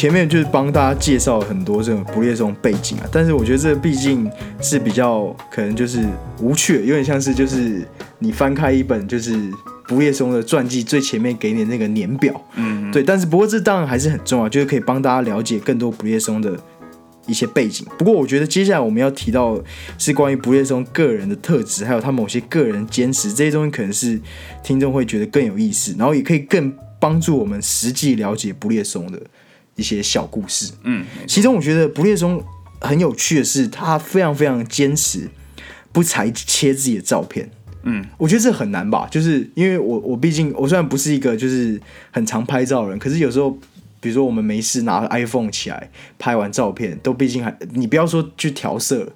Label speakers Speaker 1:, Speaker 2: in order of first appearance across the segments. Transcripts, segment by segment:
Speaker 1: 前面就是帮大家介绍很多这种不列松背景啊，但是我觉得这毕竟是比较可能就是无趣，有点像是就是你翻开一本就是不列松的传记最前面给你的那个年表，
Speaker 2: 嗯，
Speaker 1: 对，但是不过这当然还是很重要，就是可以帮大家了解更多不列松的一些背景。不过我觉得接下来我们要提到是关于不列松个人的特质，还有他某些个人坚持这些东西，可能是听众会觉得更有意思，然后也可以更帮助我们实际了解不列松的一些小故事。
Speaker 2: 嗯，
Speaker 1: 其中我觉得不列松很有趣的是，他非常非常坚持不裁切自己的照片。
Speaker 2: 嗯，
Speaker 1: 我觉得这很难吧，就是因为我我毕竟我虽然不是一个就是很常拍照的人，可是有时候比如说我们没事拿 iPhone 起来拍完照片，都毕竟还你不要说去调色，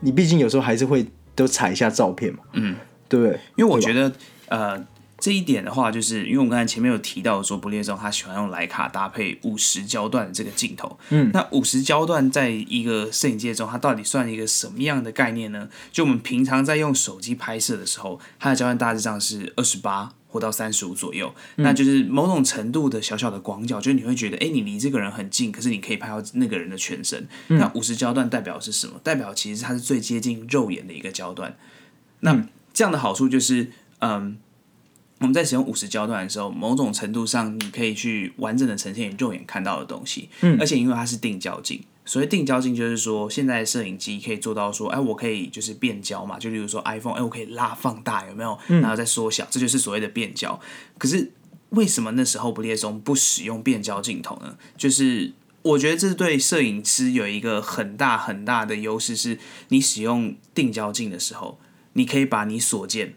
Speaker 1: 你毕竟有时候还是会都裁一下照片嘛，
Speaker 2: 嗯，
Speaker 1: 对不对？
Speaker 2: 因为我觉得呃这一点的话，就是因为我们刚才前面有提到说，不列松他喜欢用莱卡搭配五十焦段的这个镜头。
Speaker 1: 嗯，
Speaker 2: 那五十焦段在一个摄影界中，它到底算一个什么样的概念呢？就我们平常在用手机拍摄的时候，它的焦段大致上是二十八。或到三十五左右，那就是某种程度的小小的广角，就是你会觉得，哎，你离这个人很近，可是你可以拍到那个人的全身。那五十焦段代表是什么？代表其实它是最接近肉眼的一个焦段。那这样的好处就是，嗯，我们在使用五十焦段的时候，某种程度上你可以去完整的呈现你肉眼看到的东西。
Speaker 1: 嗯
Speaker 2: 而且因为它是定焦镜，所谓定焦镜就是说，现在摄影机可以做到说，哎，我可以就是变焦嘛，就例如说 iPhone，哎，我可以拉放大，有没有？然后再缩小，这就是所谓的变焦。可是为什么那时候不列松不使用变焦镜头呢？就是我觉得这对摄影师有一个很大很大的优势，是你使用定焦镜的时候，你可以把你所见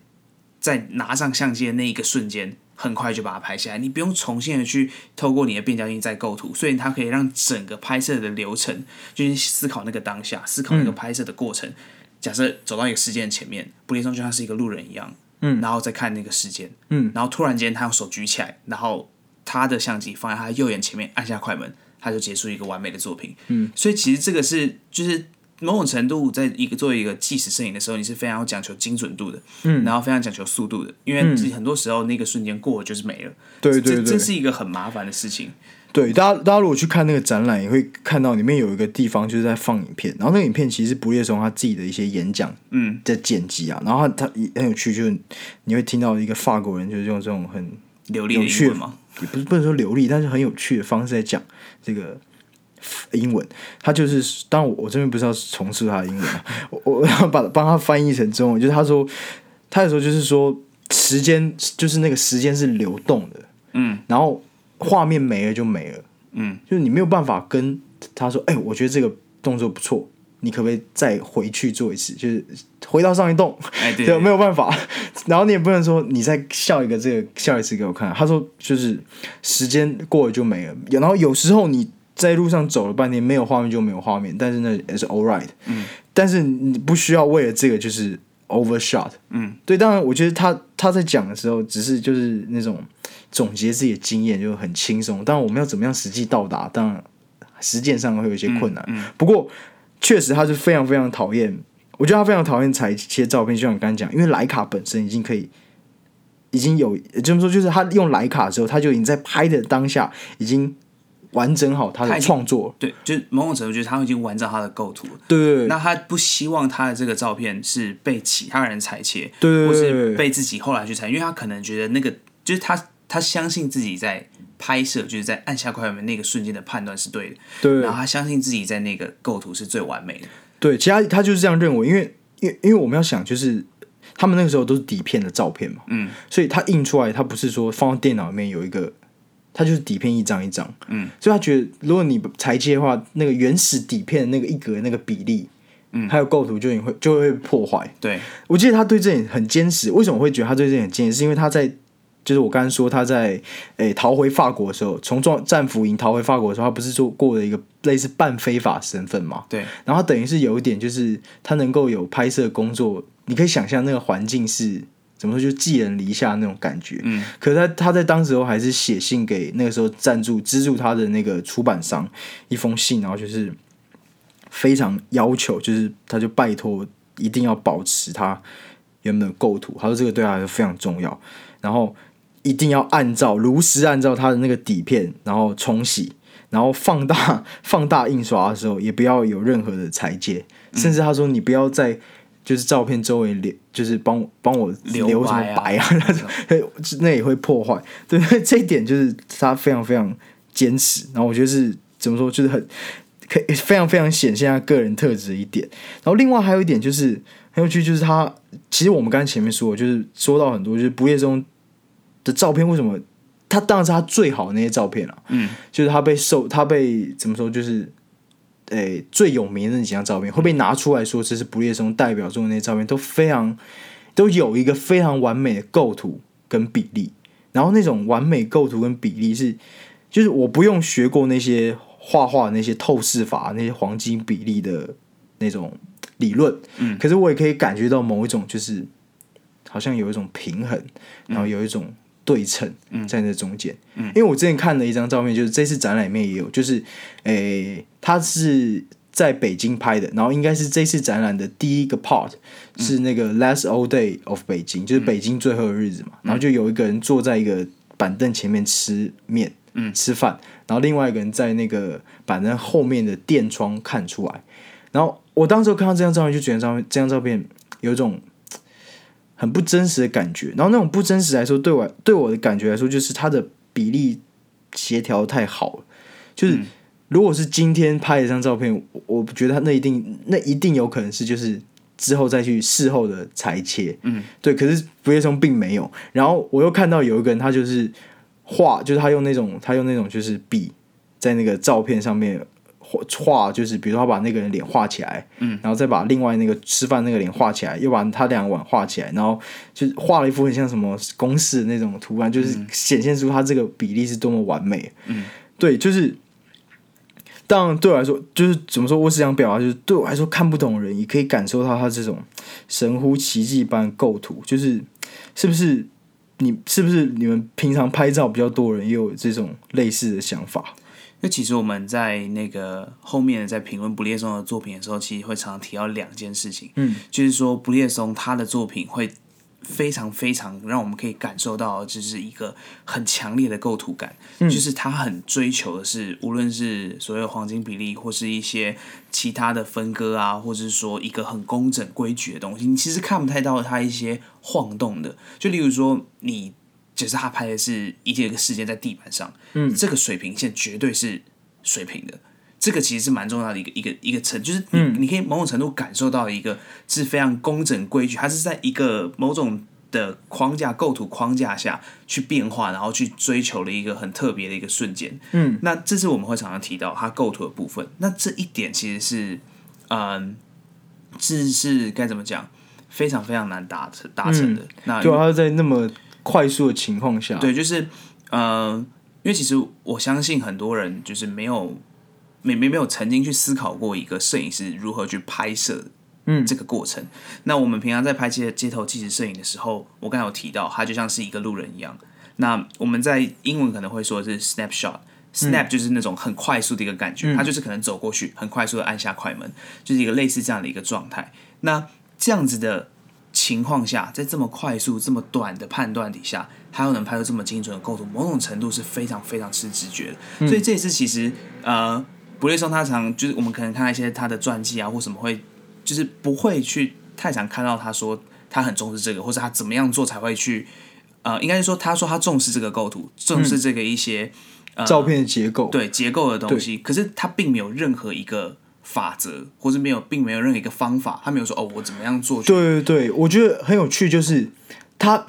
Speaker 2: 在拿上相机的那一个瞬间，很快就把它拍下来，你不用重新的去透过你的变焦镜再构图，所以它可以让整个拍摄的流程，就是思考那个当下，思考那个拍摄的过程。假设走到一个事件前面，布列松就像是一个路人一样，
Speaker 1: 嗯
Speaker 2: 然后再看那个事件，
Speaker 1: 嗯，
Speaker 2: 然后突然间他用手举起来，然后他的相机放在他右眼前面，按下快门，他就结束一个完美的作品。
Speaker 1: 嗯，
Speaker 2: 所以其实这个是就是某种程度，在一个作为一个纪实摄影的时候，你是非常要讲求精准度的，
Speaker 1: 嗯
Speaker 2: 然后非常讲求速度的，因为很多时候那个瞬间过了就是没了。
Speaker 1: 对对对
Speaker 2: 这这，是一个很麻烦的事情。
Speaker 1: 对，大家大家如果去看那个展览，也会看到里面有一个地方就是在放影片，然后那个影片其实是不列松他自己的一些演讲
Speaker 2: 嗯，
Speaker 1: 在剪辑啊，然后他他也很有趣，就是你会听到一个法国人就是用这种很
Speaker 2: 流利的
Speaker 1: 有趣的
Speaker 2: 嘛，
Speaker 1: 也不是不能说流利，但是很有趣的方式在讲这个英文。他就是，当然我我这边不是要重述他的英文啊，我我要把帮他翻译成中文，就是他说他有时候就是说时间就是那个时间是流动的，
Speaker 2: 嗯
Speaker 1: 然后画面没了就没了，
Speaker 2: 嗯，
Speaker 1: 就是你没有办法跟他说，哎、我觉得这个动作不错。你可不可以再回去做一次？就是回到上一栋，
Speaker 2: 哎对
Speaker 1: 对，没有办法。然后你也不能说你再笑一个这个笑一次给我看。他说就是时间过了就没了。然后有时候你在路上走了半天，没有画面就没有画面，但是那也是 all right。
Speaker 2: 嗯，
Speaker 1: 但是你不需要为了这个就是 overshot。
Speaker 2: 嗯，
Speaker 1: 对，当然我觉得他他在讲的时候，只是就是那种总结自己的经验，就很轻松。当然我们要怎么样实际到达，当然实践上会有一些困难。
Speaker 2: 嗯
Speaker 1: 不过确实他是非常非常讨厌，我觉得他非常讨厌裁切照片，就像你刚才讲，因为徕卡本身已经可以，已经有，也就是说，就是他用徕卡的时候，他就已经在拍的当下已经完整好他的创作。
Speaker 2: 对，就是某种程度，就是他已经完成他的构图了。
Speaker 1: 对
Speaker 2: 那他不希望他的这个照片是被其他人裁切，
Speaker 1: 对
Speaker 2: 或是被自己后来去裁，因为他可能觉得那个就是他他相信自己在拍摄，就是在按下快门那个瞬间的判断是对的，
Speaker 1: 对
Speaker 2: 然后他相信自己在那个构图是最完美的。
Speaker 1: 对，其他他就是这样认为，因为因为因为我们要想，就是他们那个时候都是底片的照片嘛，
Speaker 2: 嗯，
Speaker 1: 所以他印出来，他不是说放到电脑里面有一个，他就是底片一张一张，
Speaker 2: 嗯，
Speaker 1: 所以他觉得如果你裁切的话，那个原始底片那个一格那个比例，
Speaker 2: 嗯
Speaker 1: 还有构图就会就会被破坏。
Speaker 2: 对，
Speaker 1: 我记得他对这点很坚持，为什么会觉得他对这点很坚持？是因为他在就是我刚刚说他在诶、逃回法国的时候，从战战俘营逃回法国的时候，他不是做过了一个类似半非法身份嘛？
Speaker 2: 对，
Speaker 1: 然后他等于是有一点，就是他能够有拍摄工作，你可以想象那个环境是怎么说，就寄人篱下那种感觉。
Speaker 2: 嗯，
Speaker 1: 可是他他在当时候还是写信给那个时候赞助资助他的那个出版商一封信，然后就是非常要求，就是他就拜托一定要保持他原本的构图，他说这个对他来说非常重要，然后一定要按照如实按照他的那个底片，然后冲洗。然后放大 放大印刷的时候，也不要有任何的裁接，甚至他说你不要在就是照片周围留，就是帮帮我
Speaker 2: 留
Speaker 1: 留什么
Speaker 2: 白啊
Speaker 1: 白啊，那种 那也会破坏。对，这一点就是他非常非常坚持，然后我觉得是怎么说，就是很可以非常非常显现他个人特质的一点。然后另外还有一点就是很有趣，就是他其实我们刚才前面说，就是说到很多就是不夜中的照片为什么。他当然是他最好的那些照片了、
Speaker 2: 嗯，
Speaker 1: 就是他被受他被怎么说，就是诶、最有名的那几张照片会被拿出来说，这是不列松代表作的那些照片，都非常都有一个非常完美的构图跟比例，然后那种完美构图跟比例是，就是我不用学过那些画画那些透视法、那些黄金比例的那种理论，
Speaker 2: 嗯。
Speaker 1: 可是我也可以感觉到某一种就是好像有一种平衡，然后有一种对称在那中间。
Speaker 2: 嗯
Speaker 1: 因为我之前看了一张照片，就是这次展览里面也有，就是诶，他是在北京拍的，然后应该是这次展览的第一个 part 是那个 Last Old Day of 北京，就是北京最后的日子嘛。然后就有一个人坐在一个板凳前面吃面，
Speaker 2: 嗯
Speaker 1: 吃饭，然后另外一个人在那个板凳后面的电窗看出来。然后我当时候看到这张照片，就觉得这张这张照片有一种很不真实的感觉。然后那种不真实来说，对我对我的感觉来说，就是它的比例协调太好了。就是如果是今天拍一张照片，我我觉得它那一定那一定有可能是就是之后再去事后的裁切。
Speaker 2: 嗯，
Speaker 1: 对。可是不夜松并没有。然后我又看到有一个人，他就是画，就是他用那种他用那种就是笔在那个照片上面画画，就是比如说他把那个人脸画起来，
Speaker 2: 嗯，
Speaker 1: 然后再把另外那个吃饭那个脸画起来，又把他两个碗画起来，然后就画了一幅很像什么公式的那种图案，就是显现出他这个比例是多么完美。
Speaker 2: 嗯，
Speaker 1: 对，就是。当然，对我来说，就是怎么说，我是想表达，就是对我来说，看不懂的人也可以感受到他这种神乎奇迹般构图，就是是不是你是不是你们平常拍照比较多的人也有这种类似的想法？
Speaker 2: 因为其实我们在那个后面在评论不列松的作品的时候，其实会常常提到两件事情，
Speaker 1: 嗯，
Speaker 2: 就是说不列松他的作品会非常非常让我们可以感受到，就是一个很强烈的构图感，就是他很追求的是，无论是所谓的黄金比例，或是一些其他的分割啊，或者是说一个很工整规矩的东西，你其实看不太到他一些晃动的，就例如说你。只是他拍的是一件一个事件在地板上，
Speaker 1: 嗯，
Speaker 2: 这个水平线绝对是水平的，这个其实是蛮重要的一个一个一个层，就是你、
Speaker 1: 嗯
Speaker 2: 你可以某种程度感受到一个是非常工整规矩，它是在一个某种的框架构图框架下去变化，然后去追求了一个很特别的一个瞬间。
Speaker 1: 嗯，
Speaker 2: 那这是我们会常常提到它构图的部分。那这一点其实是，嗯，是是该怎么讲，非常非常难达成达成的。那
Speaker 1: 对啊，他在那么快速的情况下，
Speaker 2: 对，就是呃，因为其实我相信很多人就是没有没没没有曾经去思考过一个摄影师如何去拍摄
Speaker 1: 嗯
Speaker 2: 这个过程。那我们平常在拍街街头纪实摄影的时候，我刚才有提到，它就像是一个路人一样。那我们在英文可能会说是 snapshot。Snap 就是那种很快速的一个感觉，它就是可能走过去，很快速的按下快门，就是一个类似这样的一个状态。那这样子的情况下，在这么快速、这么短的判断底下，他又能拍出这么精准的构图，某种程度是非常非常吃直觉的。所以这也是其实呃，不列松他常就是我们可能看到一些他的传记啊或什么会，就是不会去太常看到他说他很重视这个，或者他怎么样做才会去呃，应该是说他说他重视这个构图，重视这个一些、
Speaker 1: 照片的结构，
Speaker 2: 对结构的东西，可是他并没有任何一个法则，或是没有并没有任何一个方法，他没有说哦我怎么样做
Speaker 1: 对对对，我觉得很有趣，就是他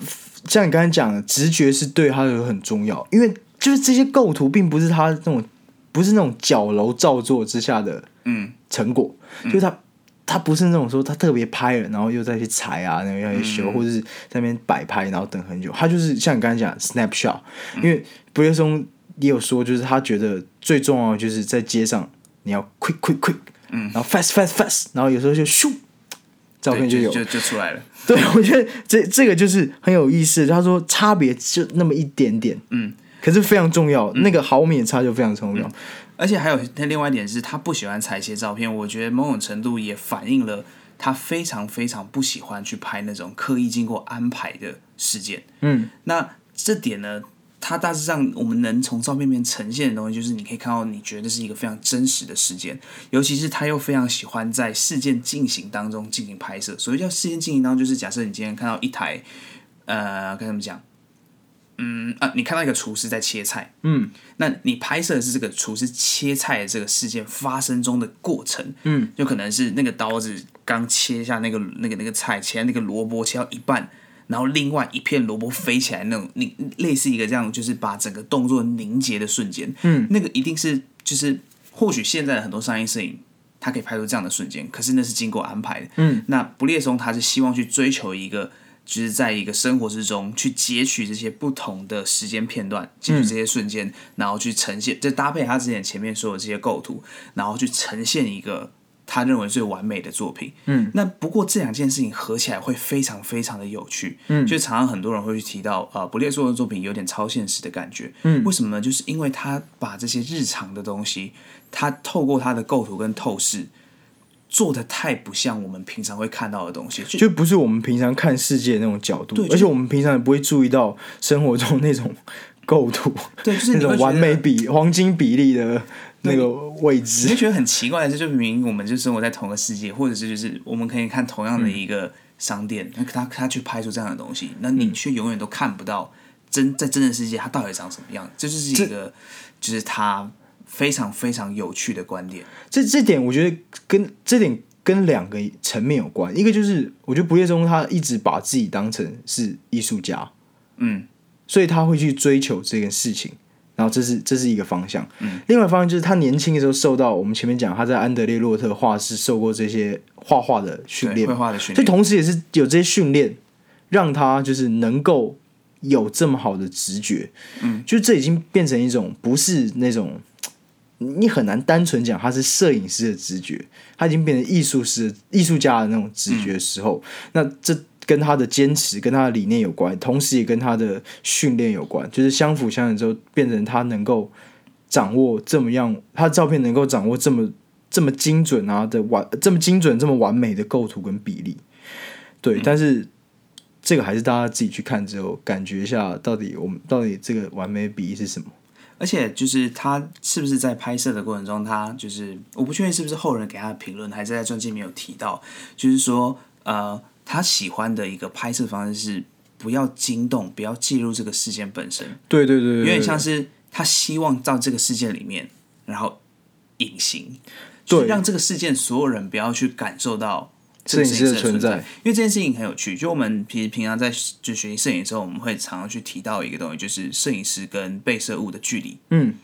Speaker 1: 像你刚才讲的，直觉是对他的很重要，因为就是这些构图并不是他那种不是那种矫揉造作之下的
Speaker 2: 嗯
Speaker 1: 成果，就是他他不是那种说他特别拍了，然后又再去裁啊，然后要去修，或者是在那边摆拍，然后等很久。他就是像你刚才讲 snapshot，因为布列松也有说，就是他觉得最重要的就是在街上你要 quick quick quick，嗯，然后 fast fast fast，然后有时候就咻，照片就
Speaker 2: 有。就就就出来了。
Speaker 1: 对，我觉得这这个就是很有意思。他说差别就那么一点点，
Speaker 2: 嗯，
Speaker 1: 可是非常重要，那个毫米的差就非常重要。
Speaker 2: 而且还有他另外一点是他不喜欢裁切照片，我觉得某种程度也反映了他非常非常不喜欢去拍那种刻意经过安排的事件。
Speaker 1: 嗯，
Speaker 2: 那这点呢，它大致上我们能从照片里面呈现的东西，就是你可以看到，你觉得是一个非常真实的事件，尤其是他又非常喜欢在事件进行当中进行拍摄。所谓叫事件进行当中，就是假设你今天看到一台，呃，该怎么讲？嗯啊，你看到一个厨师在切菜，
Speaker 1: 嗯，
Speaker 2: 那你拍摄的是这个厨师切菜的这个事件发生中的过程，
Speaker 1: 嗯，
Speaker 2: 就可能是那个刀子刚切下那个那个那个菜，切那个萝卜切到一半，然后另外一片萝卜飞起来那种，你类似一个这样，就是把整个动作凝结的瞬间，
Speaker 1: 嗯，
Speaker 2: 那个一定是就是或许现在的很多商业摄影。它可以拍出这样的瞬间，可是那是经过安排的。
Speaker 1: 嗯，
Speaker 2: 那不列松他是希望去追求一个就是在一个生活之中去截取这些不同的时间片段，截取这些瞬间，然后去呈现，就搭配他之前前面说的这些构图，然后去呈现一个他认为最完美的作品。
Speaker 1: 嗯，
Speaker 2: 那不过这两件事情合起来会非常非常的有趣。
Speaker 1: 嗯，
Speaker 2: 就常常很多人会去提到，呃，不列松的作品有点超现实的感觉。
Speaker 1: 嗯，
Speaker 2: 为什么呢？就是因为他把这些日常的东西，他透过他的构图跟透视。做的太不像我们平常会看到的东西，就
Speaker 1: 就不是我们平常看世界的那种角度，
Speaker 2: 对
Speaker 1: 而且我们平常也不会注意到生活中那种构图，
Speaker 2: 对，就是
Speaker 1: 那种完美比黄金比例的那个位置
Speaker 2: 你会
Speaker 1: 置。
Speaker 2: 觉得很奇怪的是，就明明我们就生活在同个世界，或者是就是我们可以看同样的一个商店，那、他他去拍出这样的东西，那你却永远都看不到真在真的世界它到底长什么样，这就是一个就是他非常非常有趣的观点。
Speaker 1: 这这点我觉得跟这点跟两个层面有关，一个就是我觉得不列松他一直把自己当成是艺术家，
Speaker 2: 嗯，
Speaker 1: 所以他会去追求这件事情，然后这是这是一个方向。嗯，另外一方向就是他年轻的时候受到我们前面讲他在安德烈洛特画室受过这些画画的训，练
Speaker 2: 绘，画的训
Speaker 1: 所以，同时也是有这些训练，让他就是能够有这么好的直觉。
Speaker 2: 嗯，
Speaker 1: 就这已经变成一种不是那种你很难单纯讲他是摄影师的直觉，他已经变成艺术师的、艺术家的那种直觉的时候，那这跟他的坚持、跟他的理念有关，同时也跟他的训练有关，就是相辅相成之后，变成他能够掌握这么样，他的照片能够掌握这么这么精准啊的完，这么精准、这么完美的构图跟比例。对，但是这个还是大家自己去看之后，感觉一下到底我们到底这个完美比例是什么。
Speaker 2: 而且就是他是不是在拍摄的过程中，他就是我不确定是不是后人给他的评论，还是在传记里面有提到，就是说呃，他喜欢的一个拍摄方式是不要惊动，不要介入这个事件本身，
Speaker 1: 对对对对，
Speaker 2: 有点像
Speaker 1: 是
Speaker 2: 是他希望到这个事件里面，然后隐形，就是
Speaker 1: 对
Speaker 2: 让这个事件所有人不要去感受到这
Speaker 1: 摄影师
Speaker 2: 的存
Speaker 1: 在。
Speaker 2: 因为这件事情很有趣，就我们平平常在就学习摄影的时候，我们会常常去提到一个东西，就是摄影师跟被摄物的距离。
Speaker 1: 嗯，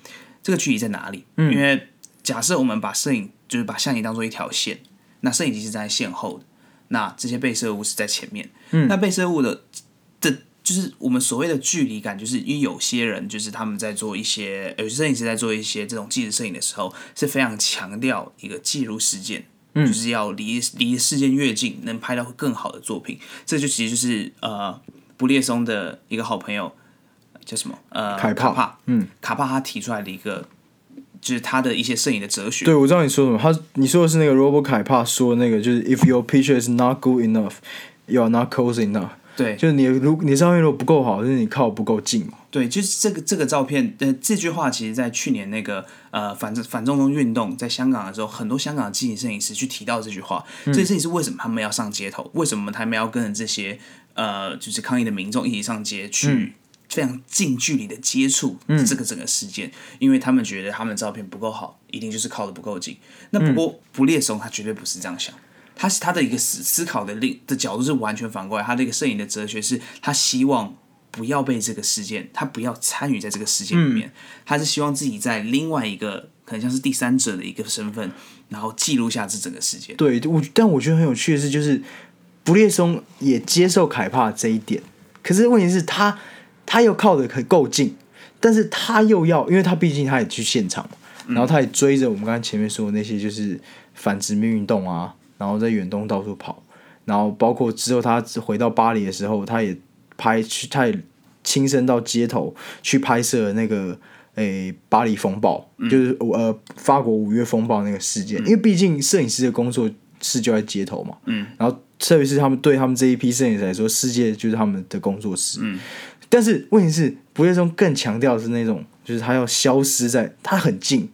Speaker 2: 这个距离在哪里？因为假设我们把摄影就是把相机当做一条线，那摄影机是站在线后的，那这些被摄物是在前面。
Speaker 1: 嗯
Speaker 2: 那被摄物的的，就是我们所谓的距离感，就是因为有些人就是他们在做一些，有些摄影师在做一些这种纪实摄影的时候，是非常强调一个记录事件。就是要离离事件越近，能拍到更好的作品。这就其实就是呃，布列松的一个好朋友叫什么？呃，
Speaker 1: 卡帕
Speaker 2: 帕。
Speaker 1: 嗯，
Speaker 2: 卡帕他提出来的一个，就是他的一些摄影的哲学。
Speaker 1: 对，我知道你说什么。他你说的是那个 Robert 凯帕说的那个，就是 If your picture is not good enough, you are not close enough。
Speaker 2: 对
Speaker 1: 就是你如你照片如果不够好，就是你靠不够近嘛。
Speaker 2: 对，就是这个这个照片，呃，这句话其实在去年那个呃反正反中东运动在香港的时候，很多香港的纪实摄影师去提到这句话。
Speaker 1: 嗯
Speaker 2: 这这也是为什么他们要上街头，为什么他们要跟着这些呃就是抗议的民众一起上街
Speaker 1: 嗯
Speaker 2: 去。非常近距离的接触这个整个事件，因为他们觉得他们的照片不够好，一定就是靠的不够近。那不过不列松他绝对不是这样想，他是他的一个思思考的另的角度是完全反过来，他的一个摄影的哲学是他希望不要被这个事件，他不要参与在这个事件里面，他是希望自己在另外一个可能像是第三者的一个身份，然后记录下这整个事件。
Speaker 1: 对，我但我觉得很有趣的是，就是不列松也接受凯帕这一点，可是问题是他他又靠的可够近，但是他又要，因为他毕竟他也去现场嘛，然后他也追着我们刚才前面说的那些就是反殖民运动啊，然后在远东到处跑，然后包括之后他回到巴黎的时候，他也拍去，他也亲身到街头去拍摄那个。诶，巴黎风暴、就是呃法国五月风暴那个事件，因为毕竟摄影师的工作室就在街头嘛，
Speaker 2: 嗯，
Speaker 1: 然后特别是他们对他们这一批摄影师来说，世界就是他们的工作室，
Speaker 2: 嗯，
Speaker 1: 但是问题是，不夜松更强调的是那种，就是他要消失在，他很近，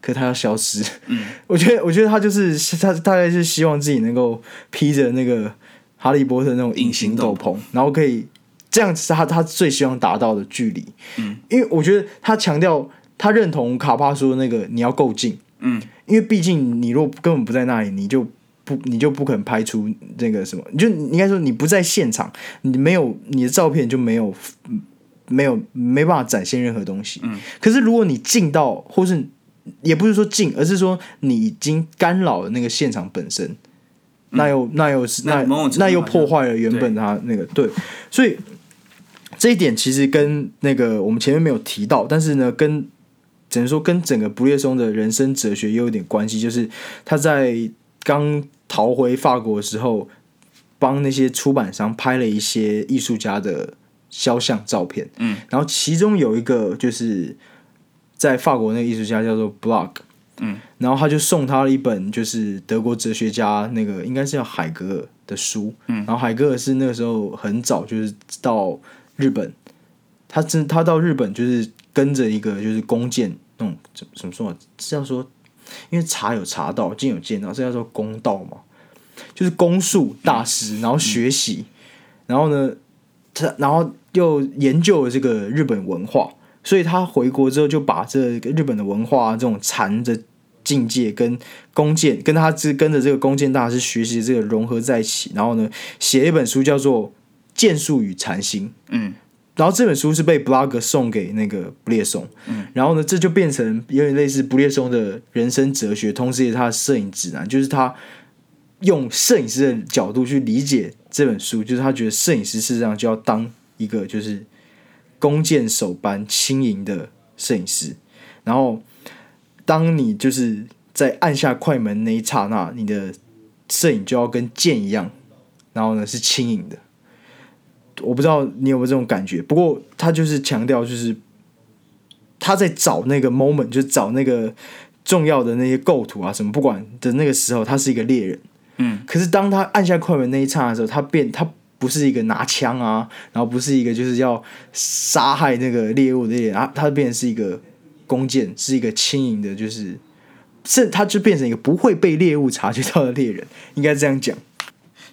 Speaker 1: 可他要消失。嗯，我觉得，我觉得他就是他大概是希望自己能够披着那个哈利波特那种隐形斗篷，然后可以这样子，他他最希望达到的距离。嗯，因为我觉得他强调，他认同卡帕说那个你要够近。嗯，因为毕竟你若根本不在那里，你就。不，你就不可能拍出那个什么，你就应该说你不在现场，你没有你的照片就没有，没有没办法展现任何东西。嗯。可是如果你进到，或是也不是说进，而是说你已经干扰了那个现场本身，那又那又是那那又破坏了原本他那个对，所以这一点其实跟那个我们前面没有提到，但是呢，跟只能说跟整个不列松的人生哲学也有点关系，就是他在。刚逃回法国的时候，帮那些出版商拍了一些艺术家的肖像照片。嗯，然后其中有一个就是在法国那个艺术家叫做 Block。嗯，然后他就送他了一本就是德国哲学家那个应该是叫海格尔的书。嗯，然后海格尔是那个时候很早就是到日本，他真他到日本就是跟着一个就是弓箭那种怎怎么说是要说。因为茶有茶道，剑有剑道，这叫做公道嘛，就是公术大师，然后学习，然后呢，他然后又研究了这个日本文化，所以他回国之后就把这个日本的文化这种禅的境界跟弓箭，跟他是跟着这个弓箭大师学习这个融合在一起，然后呢，写一本书叫做《剑术与禅心》。嗯。然后这本书是被 blog 送给那个布列松，然后呢，这就变成有点类似布列松的人生哲学，同时也是他的摄影指南，就是他用摄影师的角度去理解这本书，就是他觉得摄影师事实上就要当一个就是弓箭手般轻盈的摄影师，然后当你就是在按下快门那一刹那，你的摄影就要跟箭一样，然后呢是轻盈的。我不知道你有没有这种感觉，不过他就是强调，就是他在找那个 moment，就找那个重要的那些构图啊什么，不管的那个时候，他是一个猎人，嗯，可是当他按下快门那一刹那的时候，他变，他不是一个拿枪啊，然后不是一个就是要杀害那个猎物的猎人啊，他变成是一个弓箭，是一个轻盈的，就是是他就变成一个不会被猎物察觉到的猎人，应该这样讲。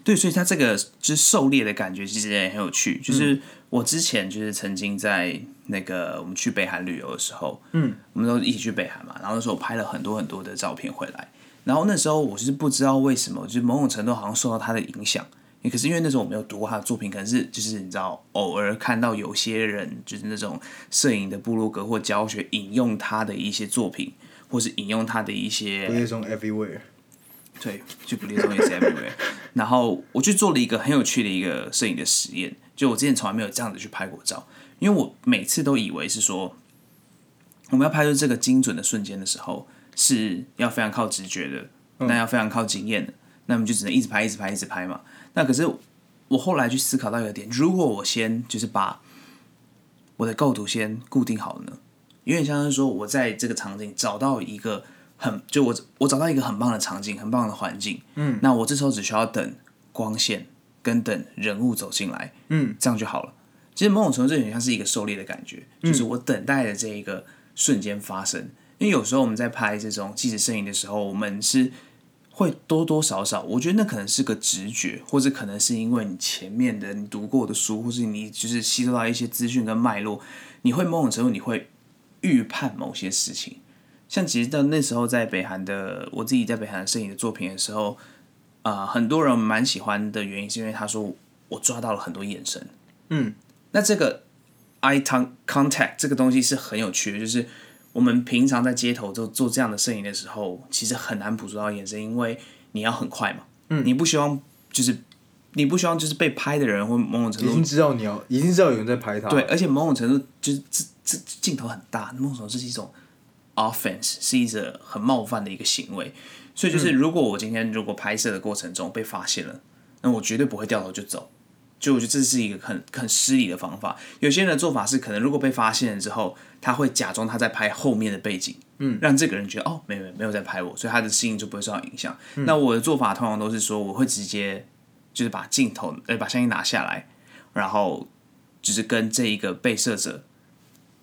Speaker 2: 对，所以他这个就是狩猎的感觉，其实也很有趣。就是我之前就是曾经在那个我们去北韩旅游的时候，嗯，我们都一起去北韩嘛，然后那时候我拍了很多很多的照片回来。然后那时候我就是不知道为什么，就是某种程度好像受到他的影响。可是因为那时候我没有读过他的作品，可能是就是你知道，偶尔看到有些人就是那种摄影的部落格或教学引用他的一些作品，或是引用他的一些。对，就不列松也是 everywhere。然后我去做了一个很有趣的一个摄影的实验，就我之前从来没有这样子去拍过照，因为我每次都以为是说，我们要拍出这个精准的瞬间的时候，是要非常靠直觉的，那要非常靠经验的，那么就只能一直拍，一直拍，一直拍嘛。那可是我后来去思考到一个点，如果我先就是把我的构图先固定好了呢，有点像是说我在这个场景找到一个。很就我我找到一个很棒的场景，很棒的环境，嗯，那我这时候只需要等光线跟等人物走进来，嗯，这样就好了。其实某种程度这很像是一个狩猎的感觉，就是我等待的这一个瞬间发生。因为有时候我们在拍这种纪实摄影的时候，我们是会多多少少，我觉得那可能是个直觉，或者可能是因为你前面的你读过的书，或是你就是吸收到一些资讯跟脉络，你会某种程度你会预判某些事情。像其实到那时候在北韩的，我自己在北韩摄影的作品的时候，啊，很多人蛮喜欢的原因是因为他说我抓到了很多眼神，嗯，那这个 eye contact 这个东西是很有趣的，就是我们平常在街头做做这样的摄影的时候，其实很难捕捉到眼神，因为你要很快嘛，嗯，你不希望就是你不希望就是被拍的人或某种程度
Speaker 1: 已经知道你要已经知道有人在拍他，
Speaker 2: 对，而且某种程度就是这这镜头很大，某种程度是一种。Offense 是一个很冒犯的一个行为，所以就是如果我今天如果拍摄的过程中被发现了，那我绝对不会掉头就走。就我觉得这是一个很很失礼的方法。有些人的做法是，可能如果被发现了之后，他会假装他在拍后面的背景，嗯，让这个人觉得哦，没有没有在拍我，所以他的心情就不会受到影响。那我的做法通常都是说，我会直接就是把镜头呃把相机拿下来，然后就是跟这一个被摄者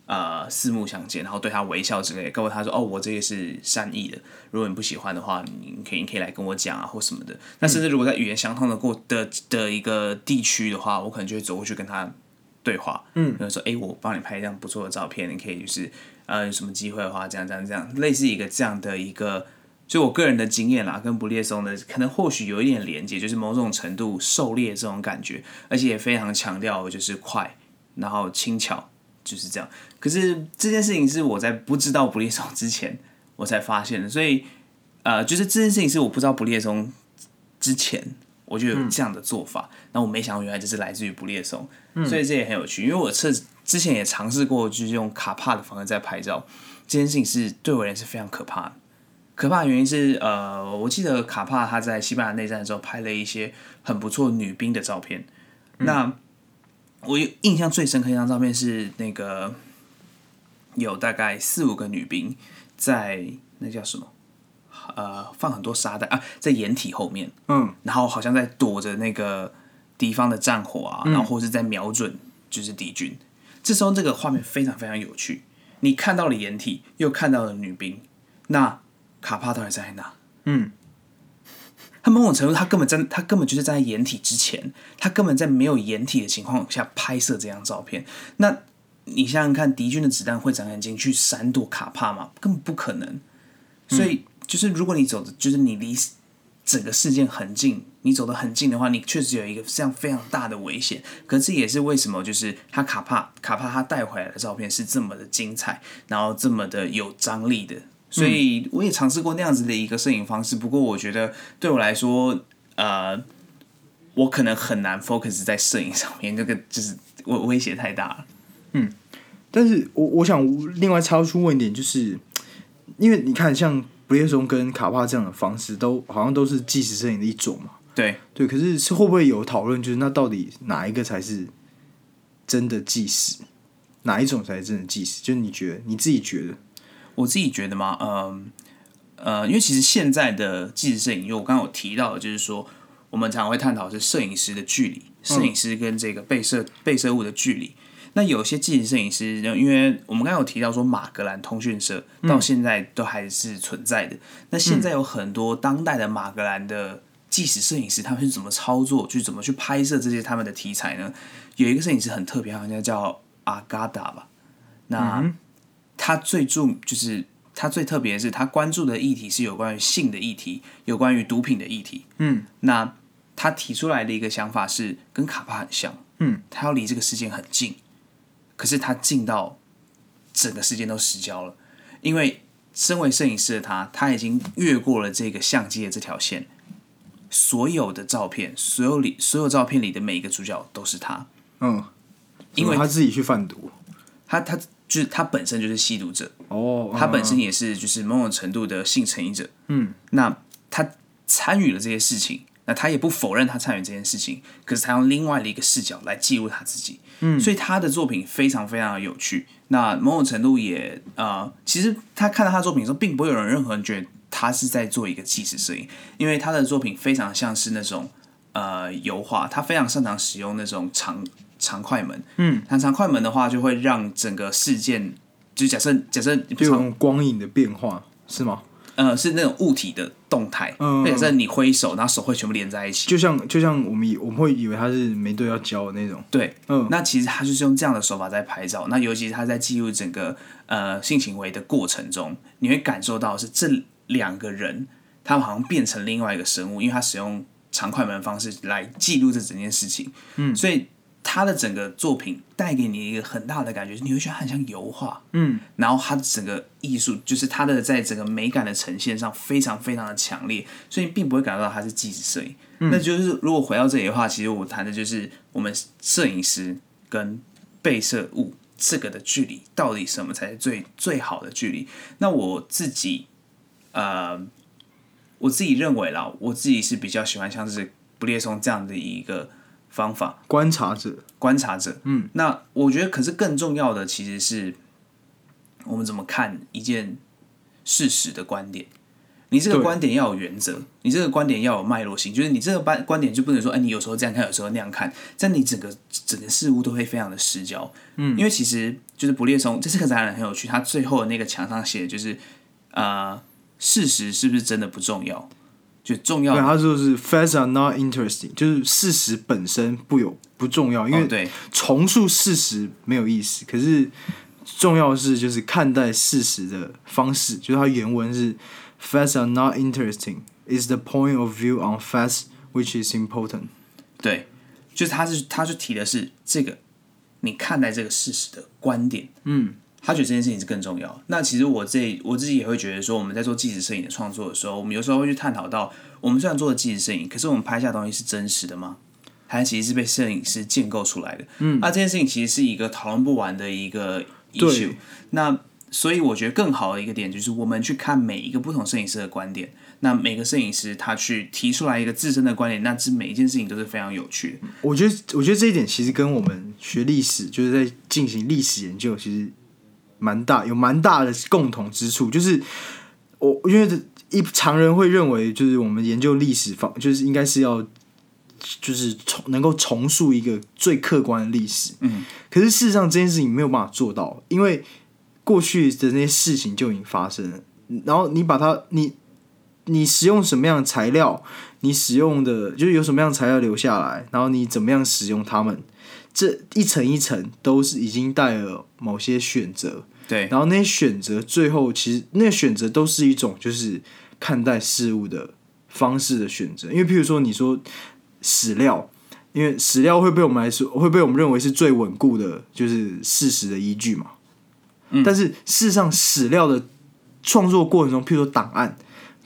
Speaker 2: 呃四目相接，然后对他微笑之类的，告诉他说：“哦，我这个是善意的，如果你不喜欢的话，你可以你可以来跟我讲啊，或什么的。”那甚至如果在语言相通的过的的一个地区的话，我可能就会走过去跟他对话，嗯，比如说：“哎，我帮你拍一张不错的照片，你可以就是呃有什么机会的话，这样这样这样，类似一个这样的一个。”就我个人的经验啦，跟不列松的可能或许有一点连接，就是某种程度狩猎这种感觉，而且也非常强调就是快，然后轻巧，就是这样。可是这件事情是我在不知道不列松之前我才发现的，所以呃，就是这件事情是我不知道不列松之前我就有这样的做法，那我没想到原来这是来自于不列松，所以这也很有趣。因为我测之前也尝试过，就是用卡帕的方式在拍照，这件事情是对我而言是非常可怕的。可怕的原因是，呃，我记得卡帕他在西班牙内战的时候拍了一些很不错女兵的照片。那我印象最深刻一张照片是那个有大概四五个女兵在那叫什么？呃，放很多沙袋啊，在掩体后面，
Speaker 1: 嗯，
Speaker 2: 然后好像在躲着那个敌方的战火啊，然后或是在瞄准就是敌军。这时候这个画面非常非常有趣，你看到了掩体，又看到了女兵，那。卡帕到底在哪？
Speaker 1: 嗯，
Speaker 2: 他某种程度，他根本在，他根本就是在掩体之前，他根本在没有掩体的情况下拍摄这张照片。那你想想看，敌军的子弹会长眼睛去闪躲卡帕吗？根本不可能。所以，就是如果你走的，就是你离整个事件很近，你走得很近的话，你确实有一个这样非常大的危险。可这也是为什么，就是他卡帕卡帕他带回来的照片是这么的精彩，然后这么的有张力的。所以我也尝试过那样子的一个摄影方式，不过我觉得对我来说，呃，我可能很难 focus 在摄影上面，这个就是威威胁太大了。
Speaker 1: 嗯，但是我我想另外超出问一点，就是因为你看，像布列松跟卡帕这样的方式，都好像都是纪实摄影的一种嘛。
Speaker 2: 对
Speaker 1: 对，可是是会不会有讨论，就是那到底哪一个才是真的纪实？哪一种才是真的纪实？就是你觉得你自己觉得？
Speaker 2: 我自己觉得嘛，嗯呃，因为其实现在的纪实摄影，因为我刚刚有提到，就是说我们常常会探讨是摄影师的距离，摄影师跟这个被摄被摄物的距离。那有些纪实摄影师，因为我们刚刚有提到说马格兰通讯社到现在都还是存在的。那现在有很多当代的马格兰的纪实摄影师，他们是怎么操作，去怎么去拍摄这些他们的题材呢？有一个摄影师很特别，好像叫阿嘎达吧。那他最注就是他最特别的是，他关注的议题是有关于性的议题，有关于毒品的议题。
Speaker 1: 嗯，
Speaker 2: 那他提出来的一个想法是跟卡帕很像。
Speaker 1: 嗯，
Speaker 2: 他要离这个事件很近，可是他近到整个事件都失焦了，因为身为摄影师的他，他已经越过了这个相机的这条线，所有的照片，所有里所有照片里的每一个主角都是他。
Speaker 1: 嗯，
Speaker 2: 因为
Speaker 1: 他自己去贩毒，
Speaker 2: 他他。就是他本身就是吸毒者
Speaker 1: 哦，
Speaker 2: 他本身也是就是某种程度的性成瘾者，
Speaker 1: 嗯，
Speaker 2: 那他参与了这些事情，那他也不否认他参与这件事情，可是他用另外的一个视角来记录他自己，
Speaker 1: 嗯，
Speaker 2: 所以他的作品非常非常的有趣。那某种程度也呃，其实他看到他作品的时候，并不会有人任何人觉得他是在做一个纪实摄影，因为他的作品非常像是那种呃油画，他非常擅长使用那种长。长快门，
Speaker 1: 嗯，
Speaker 2: 那长快门的话，就会让整个事件，就假设假设，
Speaker 1: 就用光影的变化是吗？
Speaker 2: 呃，是那种物体的动态。嗯，假设你挥手，然后手会全部连在一起，
Speaker 1: 就像就像我们以我们会以为他是没对要教的那种。
Speaker 2: 对，
Speaker 1: 嗯，
Speaker 2: 那其实他就是用这样的手法在拍照。那尤其是他在记录整个呃性行为的过程中，你会感受到是这两个人，他们好像变成另外一个生物，因为他使用长快门方式来记录这整件事情。
Speaker 1: 嗯，
Speaker 2: 所以。他的整个作品带给你一个很大的感觉，你会觉得很像油画，
Speaker 1: 嗯，
Speaker 2: 然后他的整个艺术，就是他的在整个美感的呈现上非常非常的强烈，所以并不会感觉到他是纪实摄影。那就是如果回到这里的话，其实我谈的就是我们摄影师跟被摄物这个的距离，到底什么才是最最好的距离？那我自己，呃，我自己认为啦，我自己是比较喜欢像是布列松这样的一个。方法，
Speaker 1: 观察者，
Speaker 2: 观察者，
Speaker 1: 嗯，
Speaker 2: 那我觉得，可是更重要的其实是我们怎么看一件事实的观点。你这个观点要有原则，你这个观点要有脉络性，就是你这个观观点就不能说，哎，你有时候这样看，有时候那样看，这样你整个整个事物都会非常的失焦。嗯，因为其实就是不列松，这是个展览很有趣，他最后的那个墙上写的就是，呃，事实是不是真的不重要？就重要
Speaker 1: 对，他说是 facts are not interesting，就是事实本身不有不重要，因为
Speaker 2: 哦对
Speaker 1: 重述事实没有意思。可是重要的是就是看待事实的方式，就是它原文是 facts are not interesting is the point of view on facts which is important。
Speaker 2: 对，就是他是他就提的是这个你看待这个事实的观点，
Speaker 1: 嗯，
Speaker 2: 他觉得这件事情是更重要。那其实我这我自己也会觉得说，我们在做纪实摄影的创作的时候，我们有时候会去探讨到，我们虽然做的纪实摄影，可是我们拍下的东西是真实的吗？还是其实是被摄影师建构出来的？嗯，那这件事情其实是一个讨论不完的一个 issue。那所以我觉得更好的一个点就是，我们去看每一个不同摄影师的观点，那每个摄影师他去提出来一个自身的观点，那这每一件事情都是非常有趣的。
Speaker 1: 我觉得，我觉得这一点其实跟我们学历史，就是在进行历史研究，其实蛮大，有蛮大的共同之处。就是我因为一常人会认为，就是我们研究历史方，就是应该是要，就是重能够重塑一个最客观的历史。
Speaker 2: 嗯，
Speaker 1: 可是事实上这件事情没有办法做到，因为过去的那些事情就已经发生了，然后你把它你。你使用什么样的材料，你使用的就是有什么样的材料留下来，然后你怎么样使用它们，这一层一层都是已经带了某些选择，
Speaker 2: 对，
Speaker 1: 然后那些选择最后其实那些选择都是一种就是看待事物的方式的选择，因为譬如说你说史料，因为史料会被我们来说会被我们认为是最稳固的，就是事实的依据嘛，但是事实上史料的创作过程中，譬如说档案。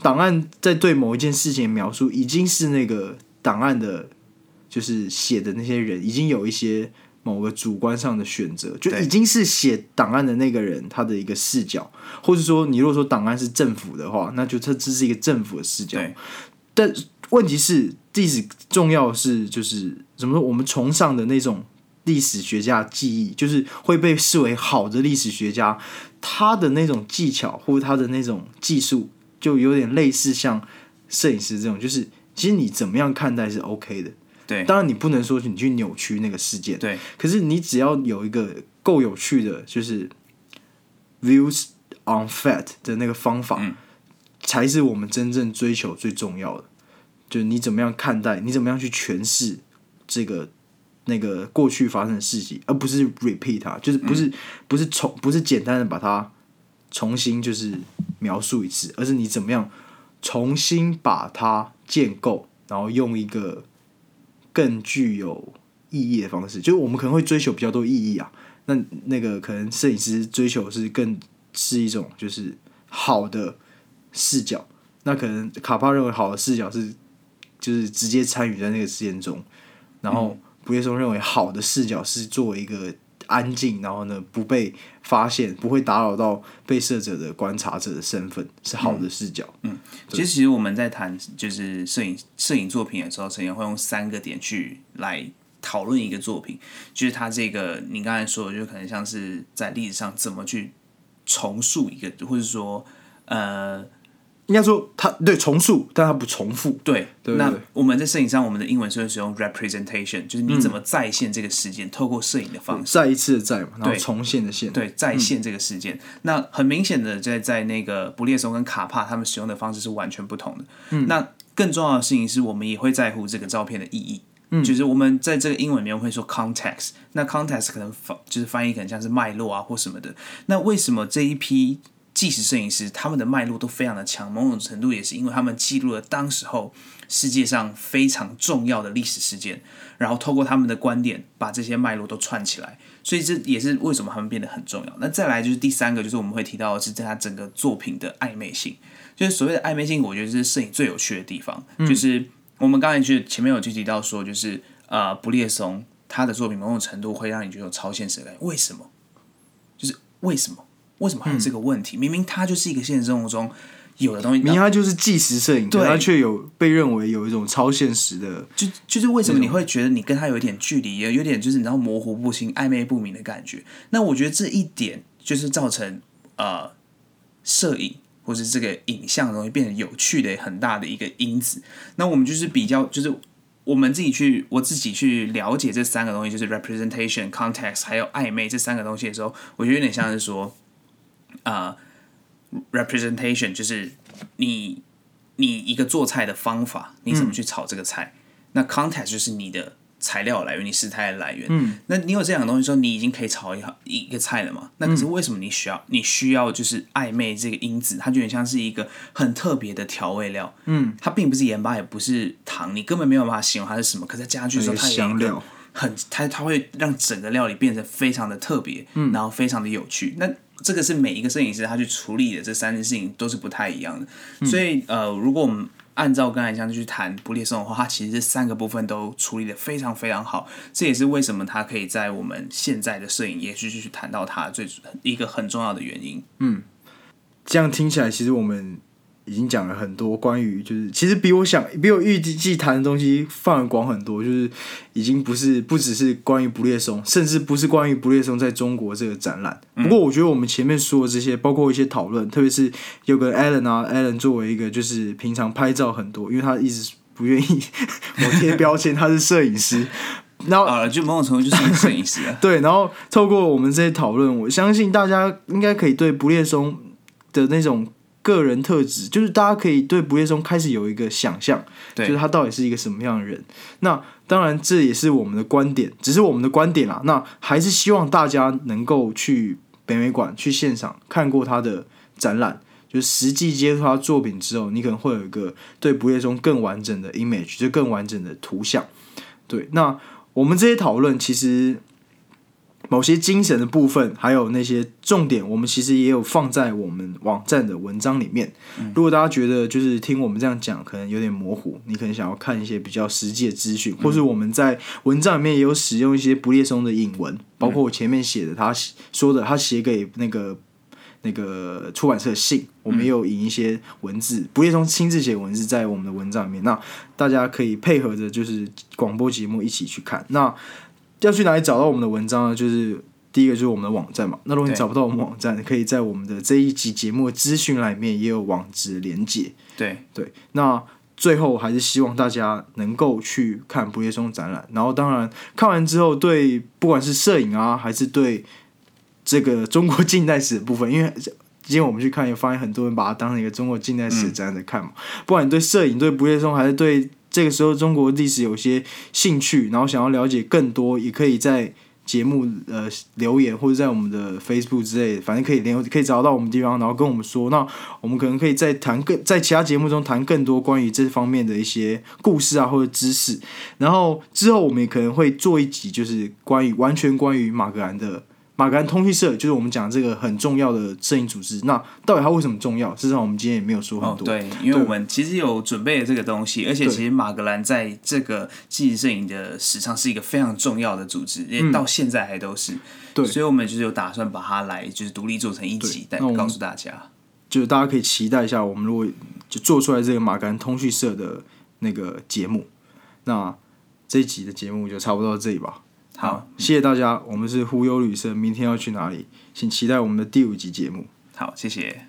Speaker 1: 档案在对某一件事情的描述，已经是那个档案的，就是写的那些人，已经有一些某个主观上的选择，就已经是写档案的那个人他的一个视角，或者说你如果说档案是政府的话，那就这这是一个政府的视角。但问题是，历史重要的是就是怎么说？我们崇尚的那种历史学家记忆，就是会被视为好的历史学家，他的那种技巧或者他的那种技术。就有点类似像摄影师这种，就是其实你怎么样看待是 OK 的，
Speaker 2: 对，
Speaker 1: 当然你不能说你去扭曲那个事件，
Speaker 2: 对，
Speaker 1: 可是你只要有一个够有趣的，就是 views on fact 的那个方法，
Speaker 2: 嗯、
Speaker 1: 才是我们真正追求最重要的。就是你怎么样看待，你怎么样去诠释这个那个过去发生的事情，而不是 repeat 它，就是不是、
Speaker 2: 嗯、
Speaker 1: 不是重不是简单的把它重新就是。描述一次，而是你怎么样重新把它建构，然后用一个更具有意义的方式。就是我们可能会追求比较多意义啊，那那个可能摄影师追求是更是一种就是好的视角。那可能卡帕认为好的视角是就是直接参与在那个事件中，然后布列松认为好的视角是作为一个。安静，然后呢，不被发现，不会打扰到被摄者的观察者的身份，是好的视角。
Speaker 2: 嗯，其实其实我们在谈就是摄影摄影作品的时候，陈岩会用三个点去来讨论一个作品，就是他这个你刚才说的，就可能像是在历史上怎么去重塑一个，或者说呃。
Speaker 1: 应该说，它对重塑，但它不重复。
Speaker 2: 对，
Speaker 1: 对
Speaker 2: 那我们在摄影上，我们的英文是会使用 representation，就是你怎么再现这个事件，透过摄影的方式，
Speaker 1: 再一次的再嘛，然后重现的现，
Speaker 2: 对，再现这个事件。那很明显的，在在那个布列松跟卡帕他们使用的方式是完全不同的。
Speaker 1: 嗯，
Speaker 2: 那更重要的事情是我们也会在乎这个照片的意义。嗯，就是我们在这个英文里面会说 context，那 context 可能翻就是翻译可能像是脉络啊或什么的。那为什么这一批？纪实摄影师他们的脉络都非常的强，某种程度也是因为他们记录了当时候世界上非常重要的历史事件，然后透过他们的观点把这些脉络都串起来，所以这也是为什么他们变得很重要。那再来就是第三个，就是我们会提到的是在他整个作品的暧昧性，就是所谓的暧昧性，我觉得是摄影最有趣的地方。就是我们刚才就前面有去提到说，就是呃不列松他的作品某种程度会让你觉得有超现实感，为什么？就是为什么？为什么还有这个问题？明明它就是一个现实生活中有的东西，
Speaker 1: 明明它就是纪实摄影，
Speaker 2: 对
Speaker 1: 它却有被认为有一种超现实的，
Speaker 2: 就就是为什么你会觉得你跟他有一点距离，有点就是你知道模糊不清、暧昧不明的感觉？那我觉得这一点就是造成呃摄影或是这个影像的东西变得有趣的很大的一个因子。那我们就是比较，就是我们自己去，我自己去了解这三个东西，就是 representation、context 还有暧昧这三个东西的时候，我觉得有点像是说，啊、representation 就是你你一个做菜的方法，你怎么去炒这个菜？那 context 就是你的材料来源，你食材的来源。嗯，那你有这两个东西之后，你已经可以炒一好一个菜了嘛？那可是为什么你需要你需要就是暧昧这个因子？它就很像是一个很特别的调味料。嗯，它并不是盐巴，也不是糖，你根本没有办法形容它是什么。可是它加上去之后，它有一个
Speaker 1: 香料，
Speaker 2: 很它它会让整个料理变得非常的特别，嗯然后非常的有趣。那这个是每一个摄影师他去处理的这三件事情都是不太一样的。所以呃，如果我们按照刚才这样去谈不列松的话，它其实这三个部分都处理的非常非常好。这也是为什么他可以在我们现在的摄影业去去谈到它最一个很重要的原因。
Speaker 1: 嗯这样听起来，其实我们已经讲了很多关于，就是其实比我想比我预计谈的东西范围广很多，就是已经不是不只是关于不列松，甚至不是关于不列松在中国这个展览。不过我觉得我们前面说的这些，包括一些讨论，特别是有个 Alan 啊，Alan 作为一个就是平常拍照很多，因为他一直不愿意 我贴标签，他是摄影师。然后
Speaker 2: 啊，就某种程度就是摄影师啊。
Speaker 1: 对，然后透过我们这些讨论，我相信大家应该可以对不列松的那种个人特质，就是大家可以对不夜松开始有一个想象，就是他到底是一个什么样的人。那当然这也是我们的观点，只是我们的观点啦。那还是希望大家能够去北美馆去现场看过他的展览。就是实际接触他作品之后，你可能会有一个对不夜松更完整的 image，就更完整的图像。对，那我们这些讨论其实某些精神的部分，还有那些重点，我们其实也有放在我们网站的文章里面。如果大家觉得就是听我们这样讲可能有点模糊，你可能想要看一些比较实际的资讯，或是我们在文章里面也有使用一些不列松的引文，包括我前面写的他说的，他写给那个。那个出版社的信，我们也有引一些文字，不列松亲自写文字在我们的文章里面。那大家可以配合着就是广播节目一起去看。那要去哪里找到我们的文章呢？就是第一个就是我们的网站嘛。那如果你找不到我们网站，可以在我们的这一集节目的资讯栏里面也有网址连接。
Speaker 2: 对，
Speaker 1: 对，那最后还是希望大家能够去看不夜松展览，然后当然看完之后，对不管是摄影啊，还是对这个中国近代史的部分，因为 今天我们去看，也发现很多人把它当成一个中国近代史的展览在看嘛。不管你对摄影、对不夜松，还是对这个时候中国历史有些兴趣，然后想要了解更多，也可以在节目呃留言，或者在我们的 Facebook 之类的，反正可以联可以找到我们地方，然后跟我们说。那我们可能可以再谈更在其他节目中谈更多关于这方面的一些故事啊或者知识。然后之后我们也可能会做一集，就是关于完全关于马格兰的。马格兰通讯社就是我们讲这个很重要的摄影组织，那到底它为什么重要？事实上，我们今天也没有说很
Speaker 2: 哦，
Speaker 1: 多。
Speaker 2: 对，因为我们其实有准备了这个东西，而且其实马格兰在这个纪实摄影的史上是一个非常重要的组织，因为到现在还都是。
Speaker 1: 嗯对
Speaker 2: 所以我们就是有打算把它来就是独立做成一集，但告诉大家。
Speaker 1: 就是大家可以期待一下，我们如果就做出来这个马格兰通讯社的那个节目，那这一集的节目就差不多到这里吧。
Speaker 2: 好，
Speaker 1: 谢谢大家，我们是忽悠旅社，明天要去哪里？请期待我们的第五集节目。
Speaker 2: 好，谢谢。